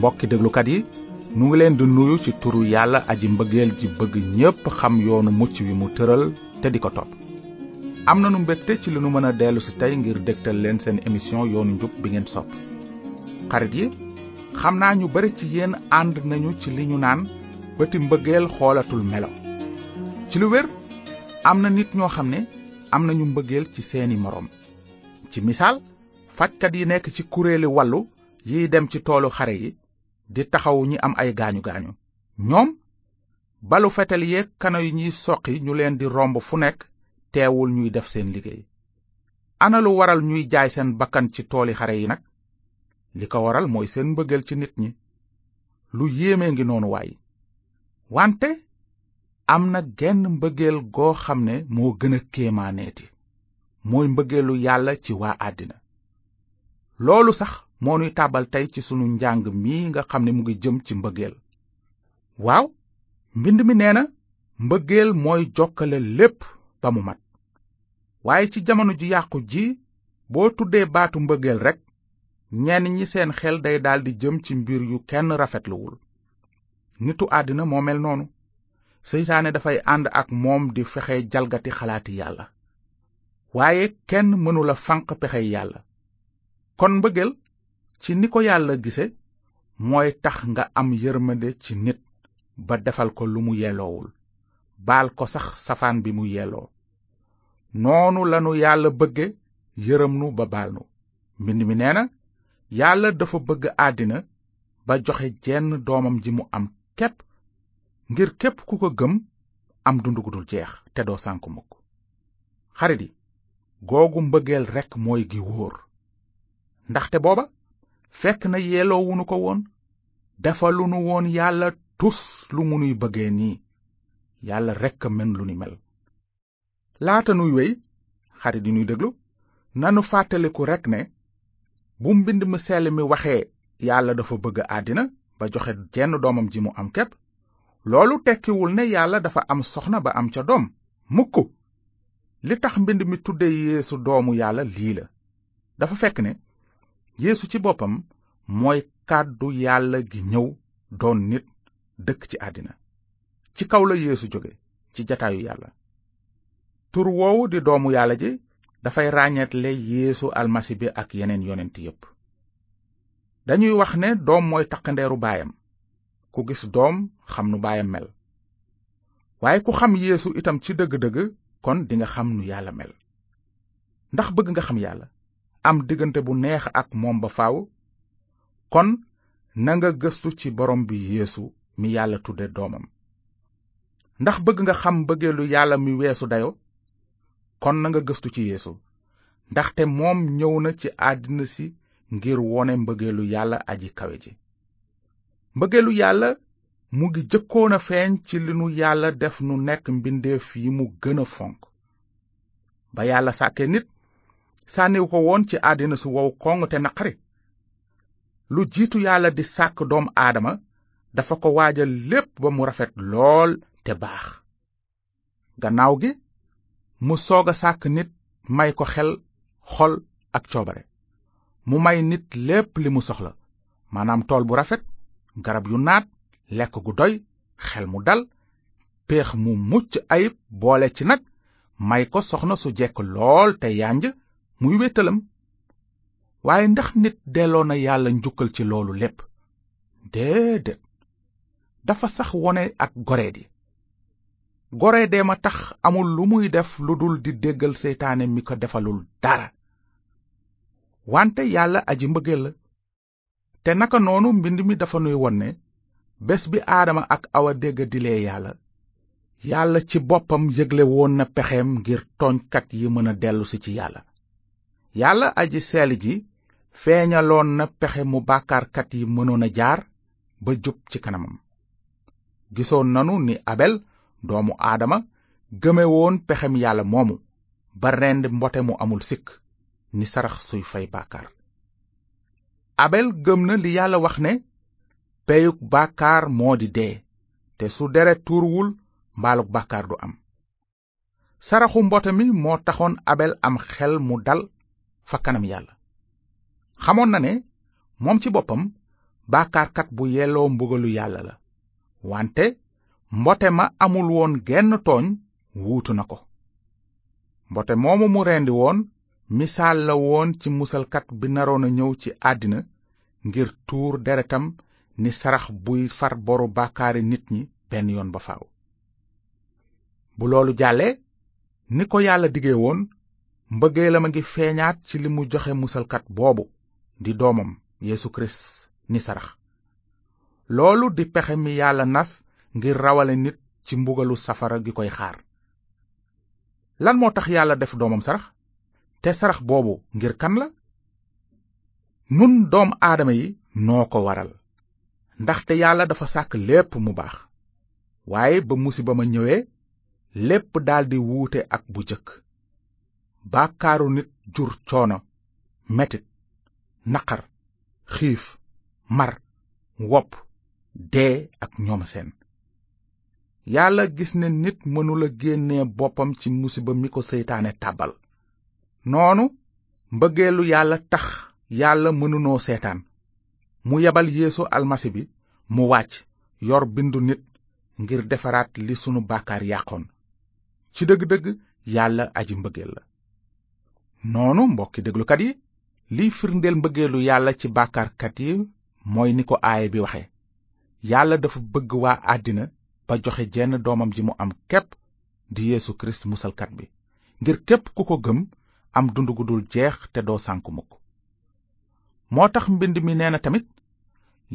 mbokki déglukat yi nu ngi leen di nuyu ci turu yàlla aji mbëggeel ji bëgg ñépp xam yoonu mucc wi mu tëral te di ko topp am na nu mbégte ci li nu mën a dellu si tey ngir dégtal leen seen émission yoonu njub bi ngeen sopp xarit yi xam naa ñu bari ci yéen ànd nañu ci li ñu naan bëti mbëggeel xoolatul melo ci lu wér am na nit ñoo xam ne am nañu mbëggeel ci seeni moroom ci misaal fajkat yi nekk ci kuréeli wàllu yiy dem ci toolu xare yi di taxawu ñi am ay gaañu gaañu ñoom balu fetal yeeg kano yi ñuy soqi ñu leen di romb fu nekk teewul ñuy def seen liggéey ana lu waral ñuy jaay seen bakkan ci tooli xare yi nag li ko waral mooy seen mbëggeel ci nit ñi lu yéeme ngi noonu waay wante am na genn mbëggeel goo xam ne moo gën a kéemaaneeti mooy mbëggeelu yàlla ci waa àddina loolu sax moo nuy tàbbal tey ci sunu njàng mi nga xam ne mu ngi jëm ci mbëggeel waaw mbind mi nee na mbëggeel mooy jokkale lépp ba mu mat waaye ci jamono ju yàqu ji boo tuddee baatu mbëggeel rekk ñenn ñi seen xel day daldi jëm ci mbir yu kenn rafetluwul nitu àddina moo mel noonu seytaane dafay ànd ak moom di fexe jalgati xalaati yàlla waaye kenn mënula fanq pexey yàlla kon mbëggeel ci ni ko yàlla gise mooy tax nga am yërmande ci nit ba defal ko lu mu yelloowul baal ko sax safaan bi mu yelloo noonu lanu yàlla bëgge yërëm nu ba baal nu mbind mi nee na yàlla dafa bëgg àddina ba joxe jenn doomam ji mu am képp ngir képp ku ko gëm am dund gu dul jeex te doo sànku mukk xarit yi googu mbëggeel rekk mooy gi wóor ndaxte booba fekk na yeloowunu ko woon defalunu woon yàlla tus lu mu nuy bëggee nii yàlla rekk a mën lu ni mel laata nuy wéy xarit yi nuy déglu nanu fàttaliku rekk ne bu mbind mu sell mi waxee yàlla dafa bëgg àddina ba joxe jenn doomam ji mu am képp loolu tekkiwul ne yàlla dafa am soxna ba am ca doom mukk li tax mbind mi tudde yeesu doomu yàlla lii la dafa fekk ne yéesu ci boppam mooy kàddu yàlla gi ñëw doon nit dëkk ci àddina ci kaw la yeesu jóge ci jataayu yàlla tur woowu di doomu yàlla ji dafay ràññeetle yeesu almasi bi ak yeneen yonent yépp dañuy wax ne doom mooy taqandeeru baayam ku gis doom xam nu baayam mel waaye ku xam yéesu itam ci dëgg-dëgg kon dinga xam nu yàlla mel ndax bëgg nga xam yàlla am diggante bu neex ak moom ba faaw kon nanga gëstu ci borom bi yéesu mi yàlla tudde doomam ndax bëgg nga xam mbëggeelu yàlla mi weesu dayo kon nanga gëstu ci yeesu ndaxte moom ñëw na ci àddina si ngir wone mbëggeelu yàlla aji kawe ji mbëggeelu yàlla mu ngi jëkkoon a feeñ ci li nu yàlla def nu nekk mbindeef yi mu gën a fonk ba yàlla sàkkee nit sànniwu ko woon ci àddina su wow koŋŋ te naqari lu jiitu yàlla di sàkk doom aadama dafa ko waajal lépp ba mu rafet lool te baax gannaaw gi mu soog a sàkk nit may ko xel xol ak coobare mu may nit lépp li mu soxla maanaam tool bu rafet garab yu naat lekk gu doy xel mu dal péex mu mucc ayib boole ci nag may ko soxna su jekk lool te yànj muy wéttalam waaye ndax nit delloo na yàlla njukkal ci loolu lépp déedéet dafa sax wone ak goreed yi goreedee ma tax amul lu muy def lu dul di déggal seytaane mi ko defalul dara wante yàlla aji mbëggeel la te naka noonu mbind mi dafa nuy won ne bés bi aadama ak awa dégg dilee yàlla yàlla ci boppam yëgle woon na pexeem ngir tooñkat yi mën a dellusi ci yàlla yàlla aji seel ji feeñaloon na pexe mu bàkkaarkat yi mënoon a jaar ba jub ci kanamam gisoon nanu ni abel doomu aadama gëme woon pexem yàlla moomu ba rend mbote mu amul sikk ni sarax suy fay bàkkaar abel gëm na li yàlla wax ne peyug bàkkaar moo di dee te su deret tuuruwul mbaalug bàkkaar du am saraxu mbote mi moo taxoon abel am xel mu dal fa kanam yàlla xamoon na ne moom ci boppam bàkkaarkat bu yelloo mbugalu yàlla la wante mbote ma amul woon genn tooñ wuutu na ko mbote moomu mu rendi woon misaal la woon ci musalkat bi naroon a ñëw ci àddina ngir tuur deretam ni sarax buy far boru bàkkaari nit ñi benn yoon ba faaw bu loolu jàllee ni ko yàlla dige woon mbëggeelam a ngi feeñaat ci li mu joxe musalkat boobu di doomam Yesu Kirist ni sarax loolu di pexe mi yàlla nas ngir rawale nit ci mbugalu safara gi koy xaar lan moo tax yàlla def doomam sarax te sarax boobu ngir kan la nun doom aadama yi noo ko waral ndaxte yàlla dafa sàkk lépp mu baax waaye ba musiba ma ñëwee lépp daldi wuute ak bu jëkk bàkkaaru nit jur coono metit naqar xiif mar wopp dee ak ñoom seen yàlla gis ne nit mënula génne boppam ci musiba mi ko seytaane tàbbal noonu mbëggeelu yàlla tax yàlla mënunoo seetaan mu yebal yéesu almasi bi mu wàcc yor bindu nit ngir defaraat li sunu bàkkaar yàqoon ci dëgg-dëgg yàlla aji mbëggeel la noonu mbokki déglukat yi liy firndeel mbëggeelu yàlla ci bàkkaarkat yi mooy ni ko aaya bi waxe yàlla dafa bëgg waa àddina ba joxe jenn doomam ji mu am képp di yeesu kirist musalkat bi ngir képp ku ko gëm am dund gu dul jeex te doo sànku mukk moo tax mbind mi nee na tamit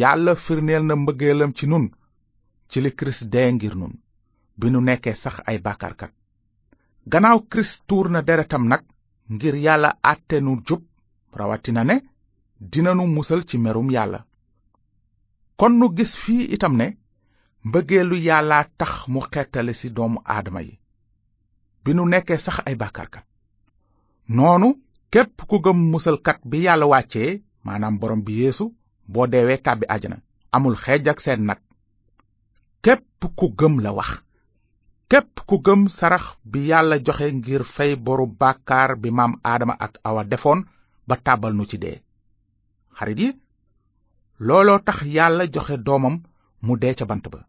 yàlla firneel na mbëggeelam ci nun ci li kirist dee ngir nun bi nu nekkee sax ay bàkkaarkat gannaaw kirist tuur na deretam nag ngir yàlla àtte nu jub rawatina ne dinanu musal ci merum yàlla kon nu gis fii itam ne mbëggeelu yàlla tax mu xettale ci doomu aadama yi bi nu nekkee sax ay bàkkaarkat noonu képp ku gëm musalkat bi yàlla wàccee maanaam borom bi yéesu boo deewee tàbbi àjjana amul xeej ak seen nag képp ku gëm la wax képp ku gëm sarax bi yàlla joxe ngir fay boru bàkkaar bi maam aadama ak awa defoon ba tàbbal nu ci dee xarit yi looloo tax yàlla joxe doomam mu dee ca bant ba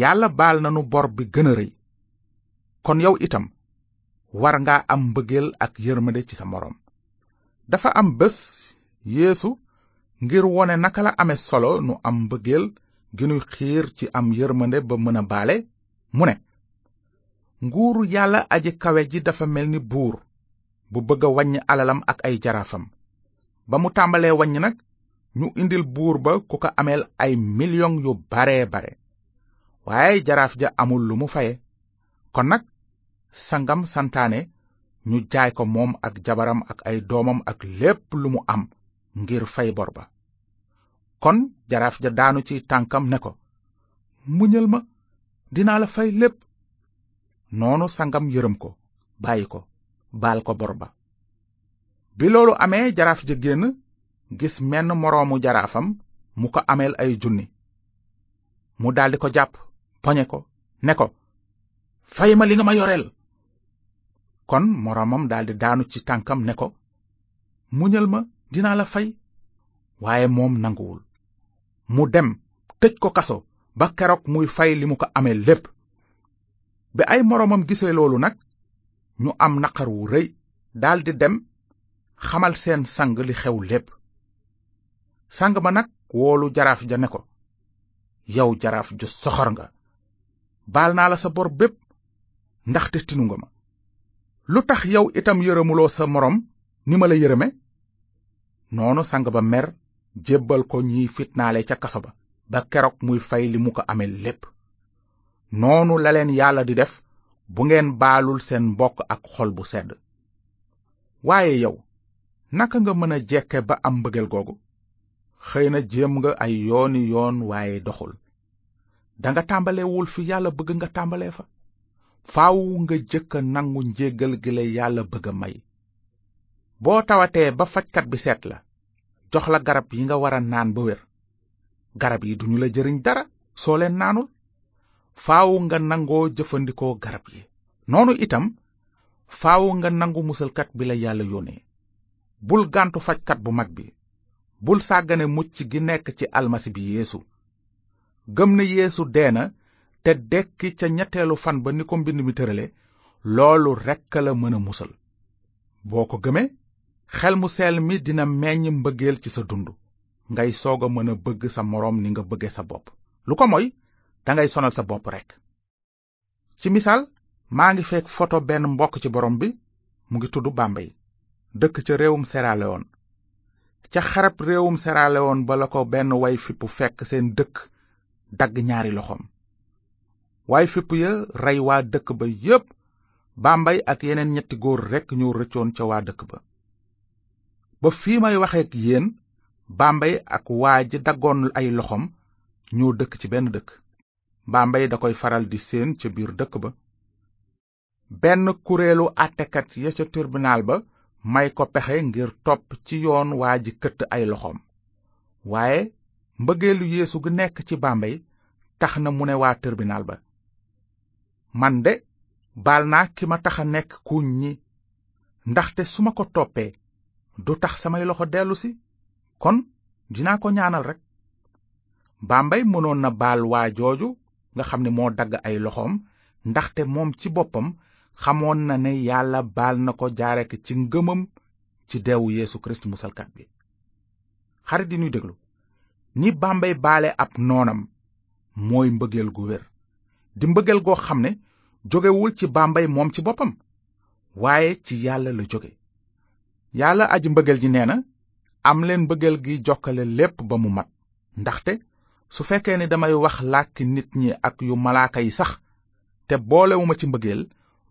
yàlla baal nanu bor bi gën a rëy kon yow itam war nga am mbëggeel ak yërmande ci sa moroom dafa am bés yéesu ngir wone naka la ame solo nu am mbëggeel gi nuy xiir ci am yërmande ba mën a baale mu ne nguuru yàlla aji kawe ji dafa mel ni buur bu bëgg a waññ alalam ak ay jaraafam ba mu tàmbalee waññ nag ñu indil buur ba ku ko ameel ay million yu baree bare waaye jaraaf ja amul lu mu faye kon nag sangam santaane ñu jaay ko moom ak jabaram ak ay doomam ak lépp lu mu am ngir fay bor ba kon jaraaf ja daanu ci tànkam ne ko muñal ma dinaa la fay lépp noonu sangam yërëm ko bàyyi ko baal ko bor ba bi loolu amee jaraaf ja génn gis menn moroomu jaraafam mu ko ameel ay junni mu daldi ko jàpp poñe ko ne ko fay ma li nga ma yoreel kon moroomam daldi daanu ci tànkam ne ko muñal ma dinaa la fay waaye moom nanguwul mu dem tëj ko kaso ba keroog muy fay li mu ko amee lépp bi ay moroomam gisee loolu nag ñu am naqar wu rëy daldi dem xamal seen sang li xew lépp sang ba nag woolu jaraaf ja ne ko yow jaraaf ju soxor nga baal naa la sa bor bépp ndaxte tinu nga ma lu tax yow itam yërëmuloo sa moroom ni ma la yërëme noonu sang ba mer jébbal ko ñiy fitnaale ca kaso ba ba keroog muy fay li mu ko amee lépp noonu la leen yàlla di def bu ngeen baalul seen mbokk ak xol bu sedd waaye yow naka nga mën a jekke ba am mbëggeel googu xëy na jéem nga ay yooni yoon waaye doxul danga tàmbalewul fi yàlla bëgg nga tàmbalee fa faaw nga jëkk a nangu njéggal gi la yàlla bëgg a may boo tawatee ba fajkat bi seet la jox la garab yi nga war a naan ba wér garab yi duñu la jëriñ dara soo leen naanul faaw nga nangoo jëfandikoo garab yi noonu itam faaw nga nangu musalkat bi la yàlla yónnee bul gàntu fajkat bu mag bi bul sàggane mucc gi nekk ci almasi bi yeesu gëm ne yeesu dee na te dekki ca ñetteelu fan ba ni ko mbind mi tërale loolu rekk la mën a musal boo ko gëmee xel mu seel mi dina meññ mbëggeel ci sa dund ngay soog a mën a bëgg sa moroom ni nga bëgge sa bopp lu ko moy dangay sonal sa bopp rekk ci misaal maa ngi fekk foto benn mbokk ci borom bi mu ngi tudd Bambey dëkk ca réewum Sierra Leone ca xarab réewum Sierra Leone ba la ko benn way fippu fekk seen dëkk dagg ñaari loxoom waaye fippu ya rey waa dëkk ba yépp Bambey ak yeneen ñetti góor rekk ñoo rëccoon ca waa dëkk ba ba fii may waxeek yéen Bambey ak waa ji daggoon ay loxoom ñoo dëkk ci benn dëkk Bambey da koy faral di séen ca biir dëkk ba benn kuréelu àttekat ya ca tribunal ba may ko pexe ngir topp ci yoon waa ji këtt ay loxoom waaye mbëggeelu yéesu gu nekk ci Bambey tax na mu ne waa tribunal ba man de baal naa ki ma tax a nekk kuuñ ñi ndaxte su ma ko toppee du tax samay loxo dellusi kon dinaa ko ñaanal rekk Bambey mënoon na baal waa jooju nga xam ne moo dagg ay loxoom ndaxte moom ci boppam xamoon na ne yàlla baal na ko jaare ci ngëmam ci deewu Yeesu Kirist musalkat bi xarit yi ñuy déglu ni bàmbay baale ab noonam mooy mbëggeel gu wér di mbëggeel goo xam ne jógewul ci bàmbay moom ci boppam waaye ci yàlla la jóge yàlla aji mbëggeel ji nee na am leen mbëggeel gi jokkale lépp ba mu mat ndaxte su fekkee ni damay wax làkki nit ñi ak yu malaaka yi sax te boolewuma ci mbëggeel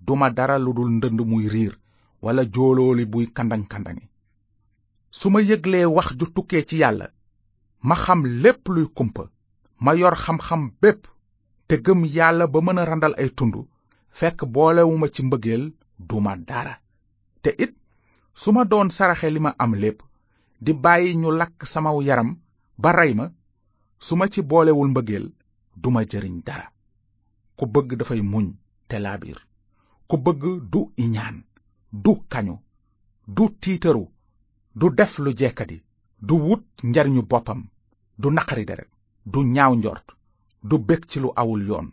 duma dara lu dul ndënd muy riir walla joolooli buy kandang kandangi su ma yëglee wax ju tukkee ci yàlla ma xam lépp luy kumpa ma yor xam-xam bépp te gëm yàlla ba mën a randal ay tund fekk boolewuma ci mbëggeel duma dara te it su ma doon saraxe li ma am lépp di bàyyi ñu lakk samaw yaram ba rey ma su ma ci boolewul mbëggeel duma jëriñ dara ku bëgg dafay muñ te laabiir ku bëgg du iñaan du kañu du tiitaru du def lu jekkadi du wut njariñu boppam du naqari deret du ñaaw njort du bég ci lu awul yoon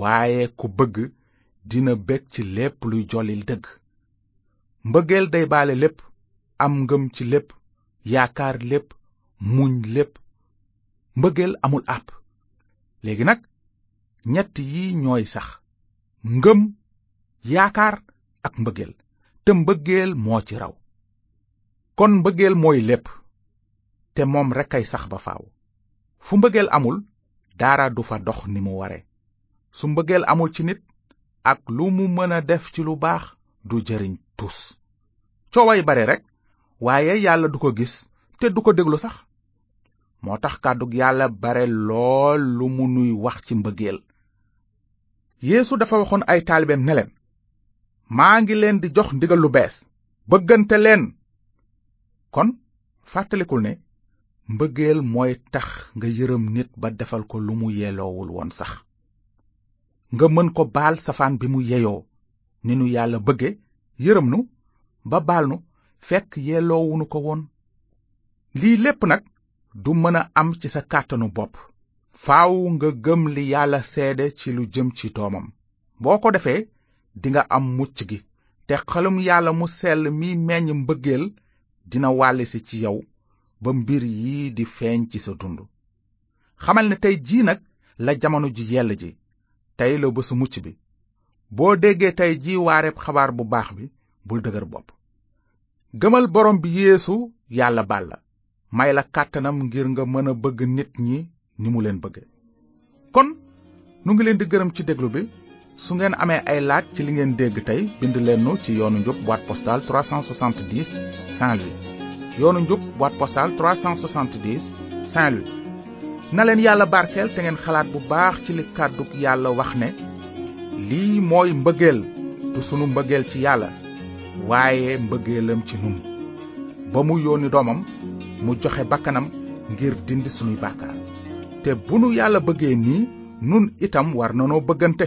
waaye ku bëgg dina bég ci lépp luy jollil dëgg mbëggeel day baale lépp am ngëm ci lépp yaakaar lépp muñ lépp mbëggeel amul àpp léegi nag ñett yi ñooy sax ngëm yaakaar ak mbëggeel te mbëggeel moo ci raw kon mbëggeel mooy lépp te moom rekk ay sax ba faaw fu mbëggeel amul dara du fa dox ni mu ware su mbëggeel amul ci nit ak lu mu mën a def ci lu baax du jëriñ tus cooway bare rekk waaye yàlla du ko gis te du ko déglu sax moo tax kàddug yàlla bare lool lu mu nuy wax ci mbëggeel yéesu dafa waxoon ay taalibeem ne leen maa ngi leen di jox ndigal lu bees bëggante leen kon fàttalikul ne mbëggeel mooy tax nga yërëm nit ba defal ko lu mu yeloowul woon sax nga mën ko baal safaan bi mu yeyoo ni nu yàlla bëgge yërëm nu ba baal nu fekk yeloowunu ko woon lii lépp nag du mën a am ci sa kàttanu bopp faaw nga gëm li yàlla seede ci lu jëm ci doomam boo ko defee dinga am mucc gi te xelum yàlla mu sell mi meññ mbëggeel dina wàllisi ci yow ba mbir yi di feeñ ci sa dund xamal ne tey jii nag la jamono ji yell ji tey la bésu mucc bi boo déggee tey jii waareeb xabaar bu baax bi bul dëgër bopp gëmal borom bi yéesu yàlla baal la may la kàttanam ngir nga mën a bëgg nit ñi ni mu leen bëgge kon nu ngi leen di gërëm ci déglu bi su ngeen amee ay laaj ci li ngeen dégg tey bind leen nu ci yoonu njub boîte postale 370 Saint-Louis yoonu njub boîte postale 370 Saint-Louis na leen yàlla barkeel te ngeen xalaat bu baax ci li kàddu yàlla wax ne lii mooy mbëggeel du sunu mbëggeel ci yàlla waaye mbëggeelam ci nun ba mu yónni doomam mu joxe bakkanam ngir dindi sunuy bàkkaar te bu nu yàlla bëggee nii nun itam war nanoo bëggante